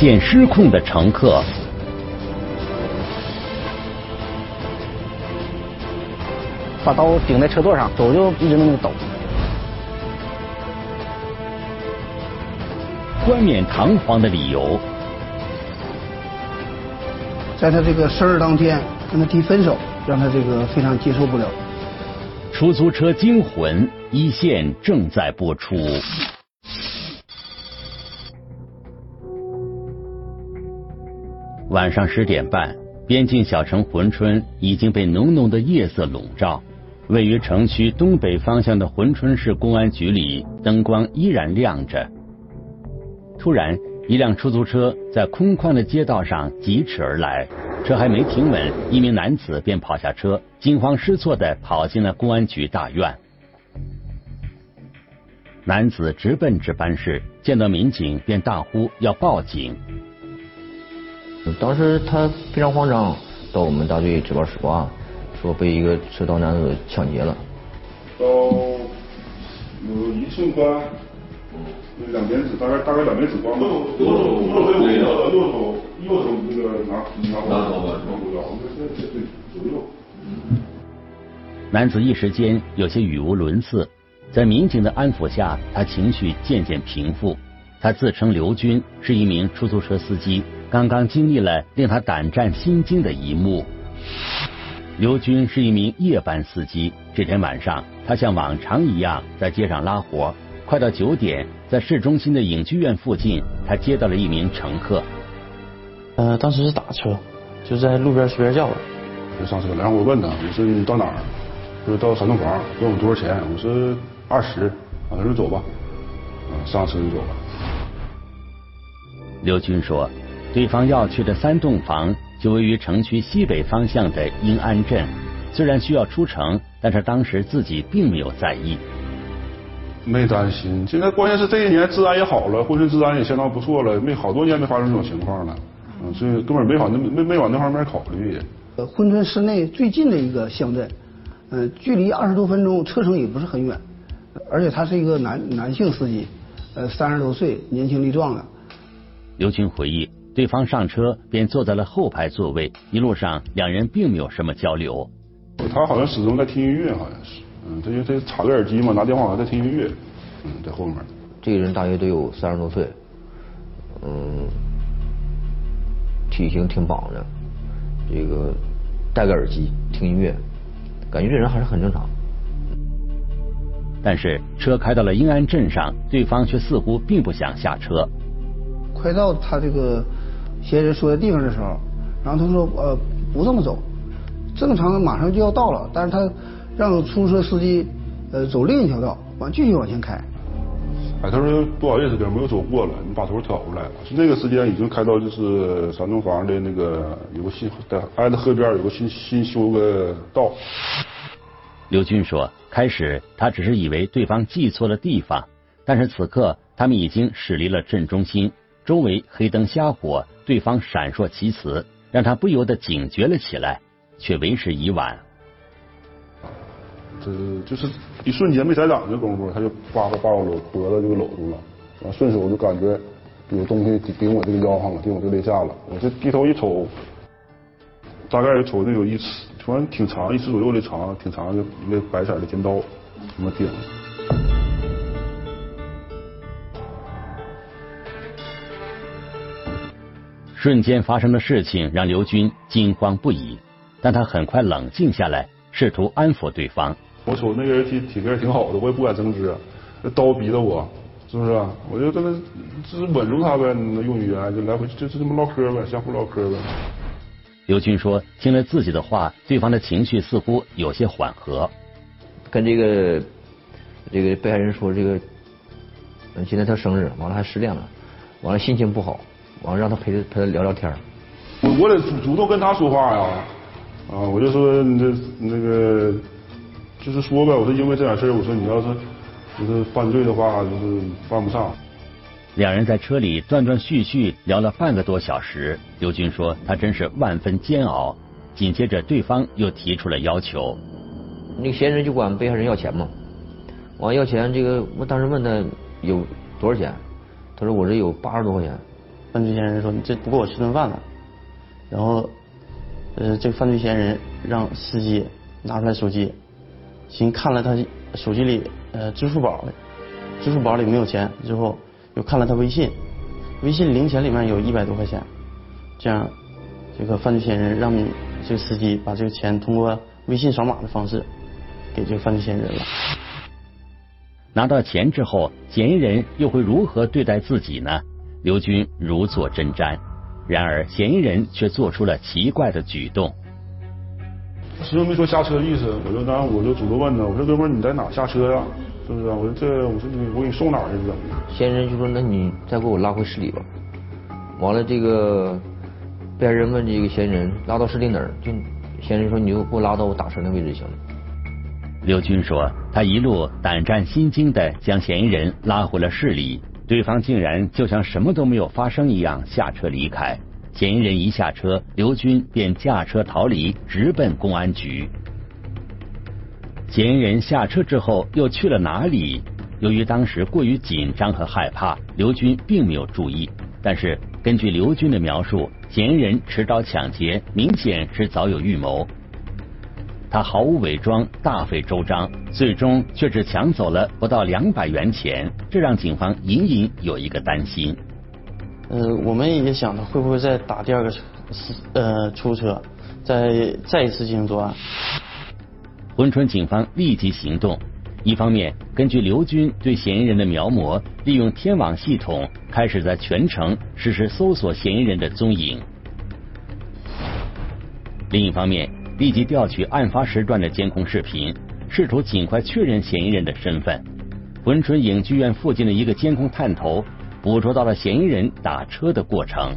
逐渐失控的乘客。把刀顶在车座上，手就一直那么抖。冠冕堂皇的理由，在他这个生日当天跟他提分手，让他这个非常接受不了。出租车惊魂一线正在播出。晚上十点半，边境小城珲春已经被浓浓的夜色笼罩。位于城区东北方向的珲春市公安局里，灯光依然亮着。突然，一辆出租车在空旷的街道上疾驰而来，车还没停稳，一名男子便跑下车，惊慌失措的跑进了公安局大院。男子直奔值班室，见到民警便大呼要报警。当时他非常慌张，到我们大队值班室报案。说被一个持刀男子抢劫了。到有一寸宽，两边指大概大概两边指宽吧。右手右手右手右手右手那个拿拿拿刀吧，拿护腰，对对对，左右。男子一时间有些语无伦次，在民警的安抚下，他情绪渐渐平复。他自称刘军，是一名出租车司机，刚刚经历了令他胆战心惊的一幕。刘军是一名夜班司机。这天晚上，他像往常一样在街上拉活。快到九点，在市中心的影剧院附近，他接到了一名乘客。呃，当时是打车，就在路边随便叫的。就上车了，然后我问他，我说你到哪儿？他说到三栋房，问我多少钱？我说二十。啊，他说走吧。啊，上车就走了。刘军说，对方要去的三栋房。就位于城区西北方向的英安镇，虽然需要出城，但是当时自己并没有在意，没担心。现在关键是这些年治安也好了，珲春治安也相当不错了，没好多年没发生这种情况了，嗯，所以根本没往那没没往那方面考虑。呃，珲春市内最近的一个乡镇，嗯，距离二十多分钟车程也不是很远，而且他是一个男男性司机，呃，三十多岁，年轻力壮的。刘军回忆。对方上车便坐在了后排座位，一路上两人并没有什么交流。他好像始终在听音乐，好像是，嗯，他就他插个耳机嘛，拿电话在听音乐，嗯，在后面。这个人大约得有三十多岁，嗯，体型挺膀的，这个戴个耳机听音乐，感觉这人还是很正常。但是车开到了英安镇上，对方却似乎并不想下车。快到他这个。嫌疑人说的地方的时候，然后他说呃不这么走，正常马上就要到了，但是他让出租车司机呃走另一条道，完继续往前开。哎，他说不好意思，哥，没有走过了，你把头挑过来。了那个时间已经开到就是三栋房的那个有个新在挨着河边有个新新修个道。刘军说，开始他只是以为对方记错了地方，但是此刻他们已经驶离了镇中心。周围黑灯瞎火，对方闪烁其词，让他不由得警觉了起来，却为时已晚。这就是一瞬间没踩档的功夫，他就叭叭把我搂脖子就搂住了，完顺手就感觉有东西顶顶我这个腰上了，顶我这肋下了，我就低头一瞅，大概瞅着有一尺，突然挺长，一尺左右的长，挺长的一个白色的尖刀，这么顶。瞬间发生的事情让刘军惊慌不已，但他很快冷静下来，试图安抚对方。我瞅那个人体体格挺好的，我也不敢争执，那刀逼着我，是不是？我就跟他就是稳住他呗，用语言就来回就是这么唠嗑呗，相互唠嗑呗。刘军说，听了自己的话，对方的情绪似乎有些缓和。跟这个这个被害人说，这个今天他生日，完了还失恋了，完了心情不好。完了让他陪着陪他聊聊天我我得主主动跟他说话呀，啊，我就说你这那个就是说呗，我说因为这点事我说你要是就是犯罪的话，就是犯不上。两人在车里断断续续聊了半个多小时，刘军说他真是万分煎熬。紧接着对方又提出了要求，那个嫌疑人就管被害人要钱嘛，完要钱，这个我当时问他有多少钱，他说我这有八十多块钱。犯罪嫌疑人说：“你这不够我吃顿饭了。”然后，呃，这个犯罪嫌疑人让司机拿出来手机，先看了他手机里呃支付宝，支付宝里没有钱，之后又看了他微信，微信零钱里面有一百多块钱，这样这个犯罪嫌疑人让这个司机把这个钱通过微信扫码的方式给这个犯罪嫌疑人了。拿到钱之后，嫌疑人又会如何对待自己呢？刘军如坐针毡。然而，嫌疑人却做出了奇怪的举动。始终没说下车的意思，我就当我就主动问他，我说哥们儿你在哪下车呀？是不是？我说这我说你我给你送哪儿去？了？嫌疑人就说那你再给我拉回市里吧。完了，这个被害人问这个嫌疑人拉到市里哪儿？就嫌疑人说你就给我拉到我打车那位置就行了。刘军说，他一路胆战心惊的将嫌疑人拉回了市里。对方竟然就像什么都没有发生一样下车离开。嫌疑人一下车，刘军便驾车逃离，直奔公安局。嫌疑人下车之后又去了哪里？由于当时过于紧张和害怕，刘军并没有注意。但是根据刘军的描述，嫌疑人持刀抢劫，明显是早有预谋。他毫无伪装，大费周章，最终却只抢走了不到两百元钱，这让警方隐隐有一个担心。呃，我们也想他会不会再打第二个车，呃，出租车，再再一次进行作案。珲春警方立即行动，一方面根据刘军对嫌疑人的描摹，利用天网系统开始在全城实施搜索嫌疑人的踪影；另一方面。立即调取案发时段的监控视频，试图尽快确认嫌疑人的身份。珲春影剧院附近的一个监控探头捕捉到了嫌疑人打车的过程。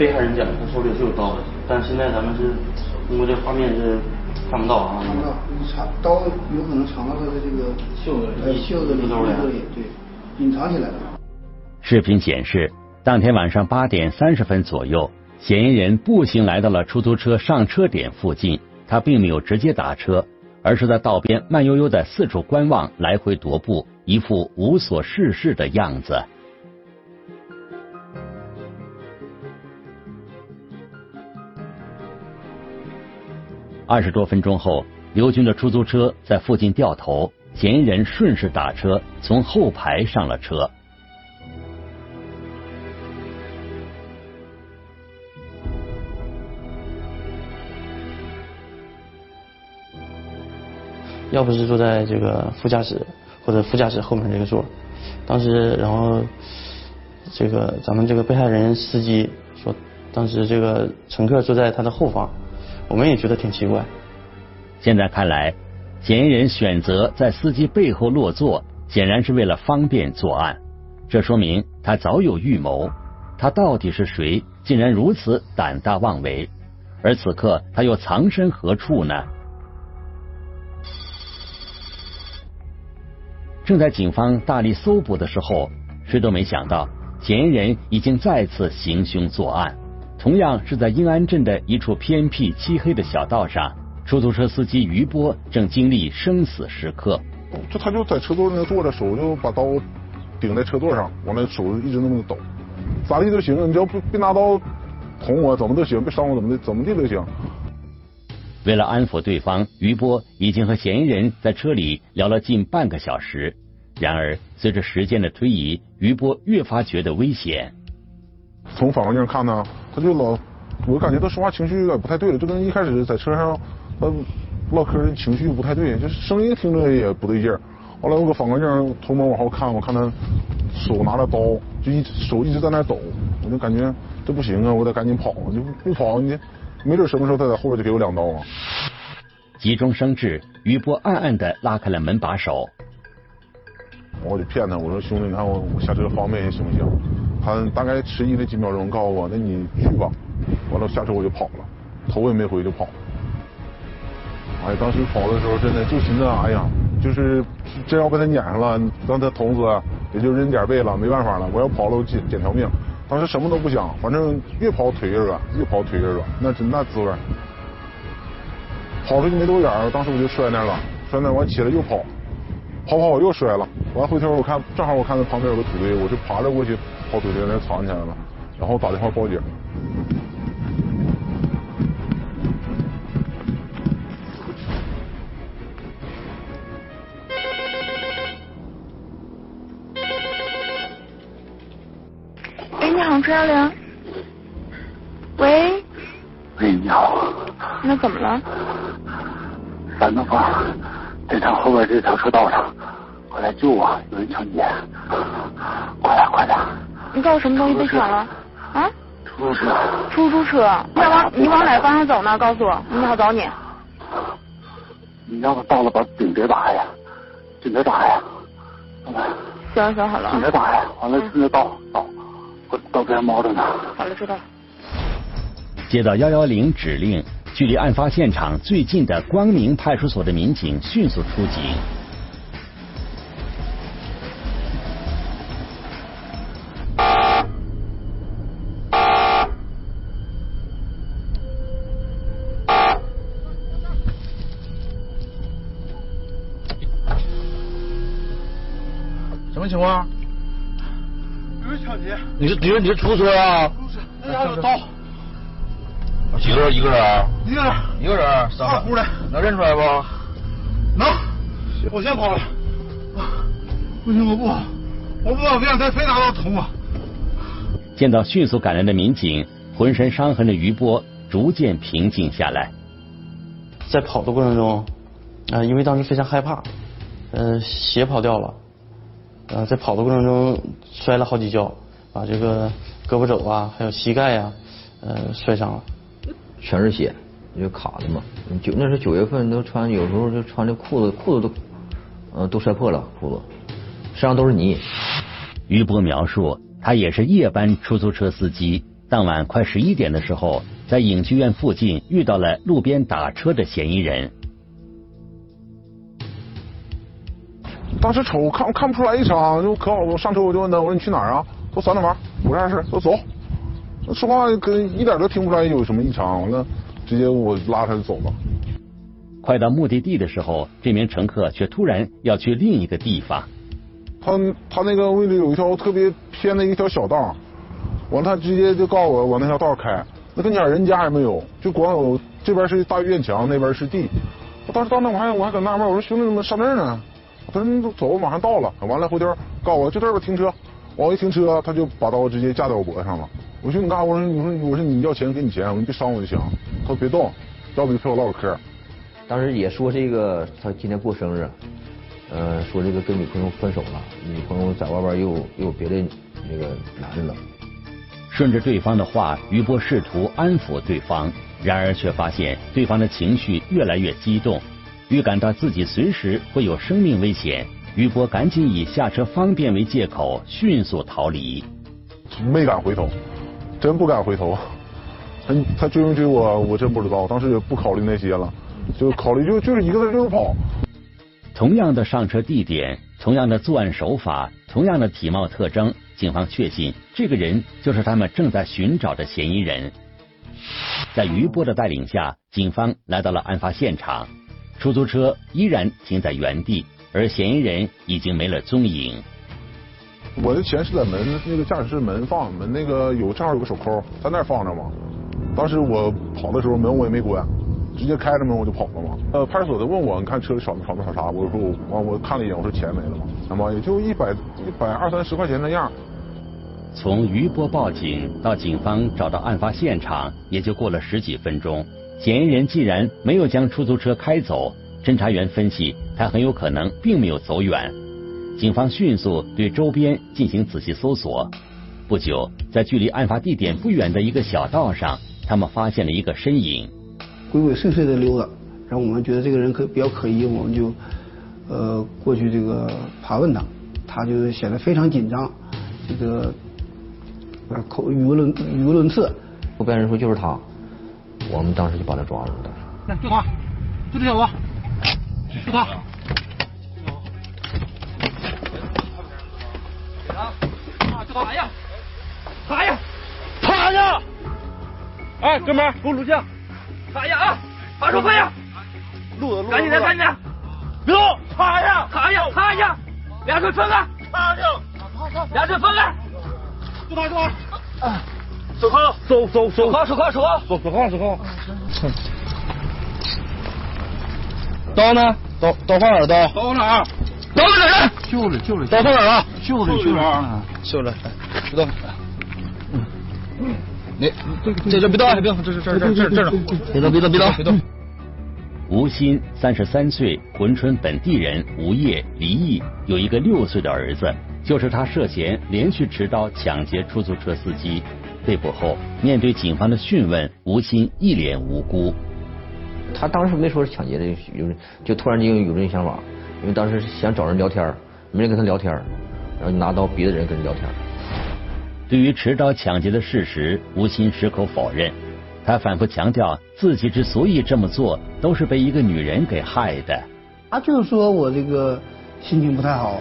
被害人讲，他手里是有刀，但现在咱们是通过这画面是看不到啊。看不到，你藏刀有可能藏到他的这个袖子里，袖子里、衣服里，对，隐藏起来了。视频显示，当天晚上八点三十分左右，嫌疑人步行来到了出租车上车点附近，他并没有直接打车，而是在道边慢悠悠的四处观望，来回踱步，一副无所事事的样子。二十多分钟后，刘军的出租车在附近掉头，嫌疑人顺势打车，从后排上了车。要不是坐在这个副驾驶或者副驾驶后面这个座，当时然后这个咱们这个被害人司机说，当时这个乘客坐在他的后方。我们也觉得挺奇怪。现在看来，嫌疑人选择在司机背后落座，显然是为了方便作案。这说明他早有预谋。他到底是谁？竟然如此胆大妄为？而此刻他又藏身何处呢？正在警方大力搜捕的时候，谁都没想到，嫌疑人已经再次行凶作案。同样是在英安镇的一处偏僻漆黑的小道上，出租车司机于波正经历生死时刻。就他就在车座那坐着，手就把刀顶在车座上，完了手一直那么抖，咋地都行，你只要不别拿刀捅我，怎么都行，别伤我，怎么的怎么地都行。为了安抚对方，于波已经和嫌疑人在车里聊了近半个小时。然而，随着时间的推移，于波越发觉得危险。从反光镜看呢，他就老，我感觉他说话情绪有点不太对了，就跟一开始在车上他唠嗑的情绪不太对，就是声音听着也不对劲儿。后来我搁反光镜偷摸往后看，我看他手拿着刀，就一手一直在那抖，我就感觉这不行啊，我得赶紧跑，就不跑你没准什么时候他在后边就给我两刀啊。急中生智，于波暗暗的拉开了门把手。我就骗他，我说兄弟，你看我我下车方便些行不行？他大概迟疑了几秒钟，告诉我：“那你去吧。”完了下车我就跑了，头也没回就跑。哎，当时跑的时候真的就寻思，哎呀，就是真要被他撵上了，让他捅死也就认点背了，没办法了，我要跑了，我捡捡条命。当时什么都不想，反正越跑腿越软，越跑腿越软，那真那滋味。跑出去没多远，当时我就摔那儿了，摔那儿完起来又跑，跑跑我又摔了，完回头我看正好我看到旁边有个土堆，我就爬着过去跑土堆那藏起来了，然后打电话报警。喂，你好，朱幺零。喂，喂，你好，那怎么了？三东方电厂后边这条车道上，快来救我！有人抢劫！快点，快点！你告诉我什么东西被抢了？啊？出租车。出租车。你往你往哪个方向走呢？告诉我，我好找你。你让我到了，把警别打呀，警笛打呀。行行好了。警笛打呀，完了现在到到，我到这边猫着呢。好了，知道了。接到幺幺零指令，距离案发现场最近的光明派出所的民警迅速出警。什么情况？有人抢劫！你是你是你是出租车啊？不是，那家有刀。几个人？一个人？一个人。一个人？二胡的。能认出来不？能。我先跑了。不行，我不跑，我不跑，别让他非拿刀捅我。见到迅速赶来的民警，浑身伤痕的余波逐渐平静下来。在跑的过程中，啊，因为当时非常害怕，呃，鞋跑掉了，呃，在跑的过程中摔了好几跤，把这个胳膊肘啊，还有膝盖呀，呃，摔伤了。全是血，就卡的嘛。九那时候九月份，都穿有时候就穿这裤子，裤子都，呃，都摔破了裤子，身上都是泥。于波描述，他也是夜班出租车司机。当晚快十一点的时候，在影剧院附近遇到了路边打车的嫌疑人。当时瞅看看不出来异常，就可好，我上车我就问他，我说你去哪儿啊？说三里房，我啥事？说走。说话跟一点都听不出来有什么异常，完了直接我拉他就走了。快到目的地的时候，这名乘客却突然要去另一个地方。他他那个位置有一条特别偏的一条小道，完他直接就告诉我往那条道开，那跟前人家也没有，就光有这边是大院墙，那边是地。我当时到那我还我还搁纳闷，我说兄弟怎么上那儿呢？他说你走，马上到了。完了回头告诉我就这边停车，我一停车他就把刀直接架在我脖子上了。我说你干啥？我说你说我说你要钱给你钱，我说你别伤我就行。他说别动，要不就陪我唠会嗑。当时也说这个他今天过生日，呃，说这个跟女朋友分手了，女朋友在外边又又有别的那个男人了。顺着对方的话，于波试图安抚对方，然而却发现对方的情绪越来越激动，预感到自己随时会有生命危险，于波赶紧以下车方便为借口，迅速逃离。没敢回头。真不敢回头，他他追没追我，我真不知道。当时也不考虑那些了，就考虑就就是一个字就是跑。同样的上车地点，同样的作案手法，同样的体貌特征，警方确信这个人就是他们正在寻找的嫌疑人。在余波的带领下，警方来到了案发现场，出租车依然停在原地，而嫌疑人已经没了踪影。我的钱是在门那个驾驶室门放门那个有正好有个手扣在那儿放着嘛。当时我跑的时候门我也没关，直接开着门我就跑了嘛。呃，派出所的问我你看车里少没少没少啥？我说我我看了一眼，我说钱没了嘛。那么也就一百一百二三十块钱那样。从余波报警到警方找到案发现场，也就过了十几分钟。嫌疑人既然没有将出租车开走，侦查员分析他很有可能并没有走远。警方迅速对周边进行仔细搜索，不久，在距离案发地点不远的一个小道上，他们发现了一个身影，鬼鬼祟祟的溜达。然后我们觉得这个人可比较可疑，我们就呃过去这个盘问他，他就显得非常紧张，这个口语无伦语无伦次。后边人说就是他，我们当时就把他抓住了。来，就他，就这小子，就他。就他。啊！就他！呀！趴下！趴下！趴下！哎，哥们儿，给我录像！趴呀啊！把手放下！录的录。赶紧的，赶紧的！别动！趴下！趴下！趴下！两腿分开！趴下！两腿分开！就他，就他！啊。啊！手铐，手手手铐，手铐，手铐，手手铐，手铐。刀呢？刀刀放哪儿？刀刀哪儿？刀在哪儿？袖子，袖子。刀放哪儿了？袖子，袖子。袖子，知道。嗯。你这这别动，别动，这是这这这这呢。别动，别动，别动，别动。吴昕三十三岁，珲春本地人，无业，离异，有一个六岁的儿子。就是他涉嫌连续持刀抢劫出租车司机。被捕后，面对警方的讯问，吴昕一脸无辜。他当时没说是抢劫的，有就突然间有这种想法，因为当时想找人聊天，没人跟他聊天，然后就拿刀逼的人跟人聊天。对于持刀抢劫的事实，吴昕矢口否认。他反复强调，自己之所以这么做，都是被一个女人给害的。他就是说我这个心情不太好，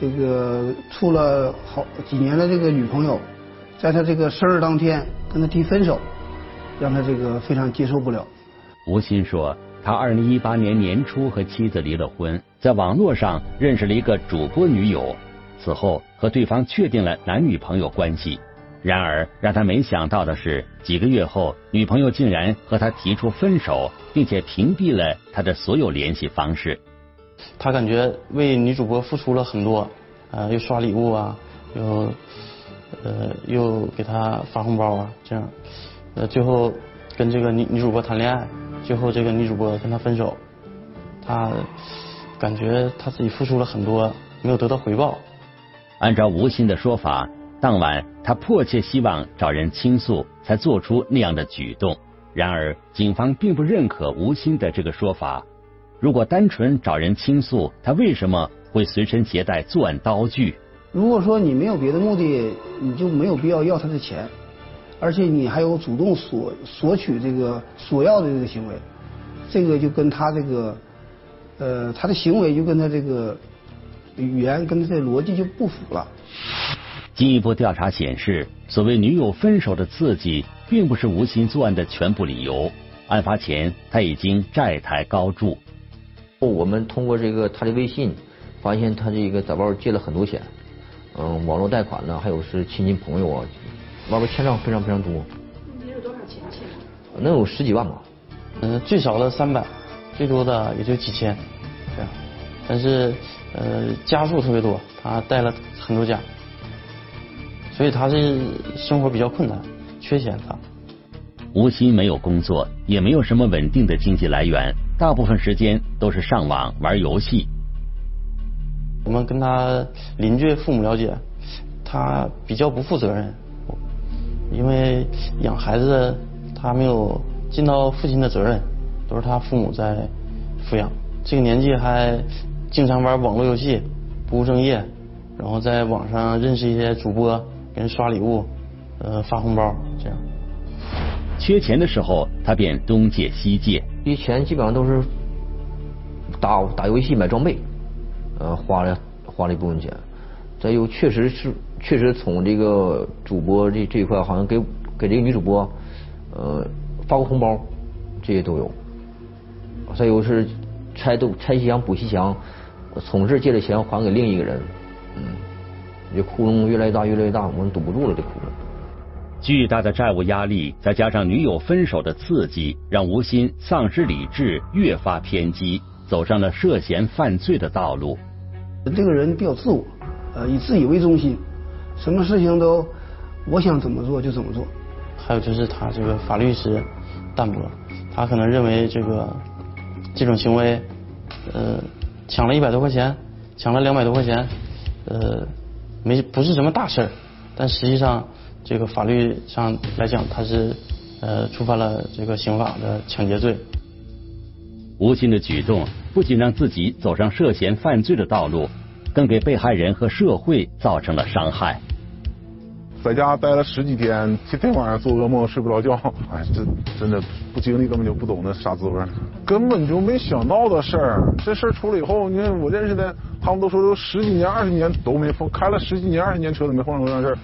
这个处了好几年的这个女朋友，在他这个生日当天跟他提分手，让他这个非常接受不了。吴昕说，他二零一八年年初和妻子离了婚，在网络上认识了一个主播女友，此后和对方确定了男女朋友关系。然而，让他没想到的是，几个月后，女朋友竟然和他提出分手，并且屏蔽了他的所有联系方式。他感觉为女主播付出了很多，呃，又刷礼物啊，又呃又给他发红包啊，这样，呃，最后跟这个女女主播谈恋爱，最后这个女主播跟他分手，他感觉他自己付出了很多，没有得到回报。按照吴昕的说法。当晚，他迫切希望找人倾诉，才做出那样的举动。然而，警方并不认可吴昕的这个说法。如果单纯找人倾诉，他为什么会随身携带作案刀具？如果说你没有别的目的，你就没有必要要他的钱，而且你还有主动索索取这个索要的这个行为，这个就跟他这个呃他的行为就跟他这个语言跟他的逻辑就不符了。进一步调查显示，所谓女友分手的刺激，并不是吴昕作案的全部理由。案发前，他已经债台高筑。我们通过这个他的微信，发现他这个在外借了很多钱，嗯，网络贷款呢，还有是亲戚朋友啊，外边欠账非常非常多。你有多少钱欠？能有十几万吧？嗯，最少的三百，最多的也就几千，这样。但是呃，家数特别多，他带了很多家。所以他是生活比较困难，缺钱。他吴昕没有工作，也没有什么稳定的经济来源，大部分时间都是上网玩游戏。我们跟他邻居父母了解，他比较不负责任，因为养孩子他没有尽到父亲的责任，都是他父母在抚养。这个年纪还经常玩网络游戏，不务正业，然后在网上认识一些主播。给人刷礼物，呃，发红包，这样。缺钱的时候，他便东借西借。这钱基本上都是打打游戏买装备，呃，花了花了一部分钱。再有，确实是确实从这个主播这这一块，好像给给这个女主播呃发过红包，这些都有。再有是拆东拆西墙补西墙，从这借的钱还给另一个人，嗯。这窟窿越来越大，越来越大，我们堵不住了。这窟窿，巨大的债务压力，再加上女友分手的刺激，让吴昕丧失理智，越发偏激，走上了涉嫌犯罪的道路。这个人比较自我，呃，以自己为中心，什么事情都我想怎么做就怎么做。还有就是他这个法律意识淡薄，他可能认为这个这种行为，呃，抢了一百多块钱，抢了两百多块钱，呃。没不是什么大事儿，但实际上这个法律上来讲，他是呃触犯了这个刑法的抢劫罪。吴昕的举动不仅让自己走上涉嫌犯罪的道路，更给被害人和社会造成了伤害。在家待了十几天，天天晚上做噩梦，睡不着觉。哎，这真的不经历根本就不懂那啥滋味，根本就没想到的事儿。这事儿出了以后，你看我认识的，他们都说都十几年、二十年都没碰，开了十几年、二十年车都没碰上过这样事儿。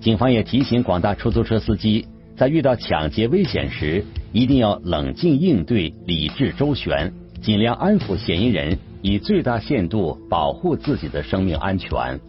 警方也提醒广大出租车司机，在遇到抢劫危险时，一定要冷静应对理智周旋尽量安抚嫌疑人以最大限度保护自己的生命安全。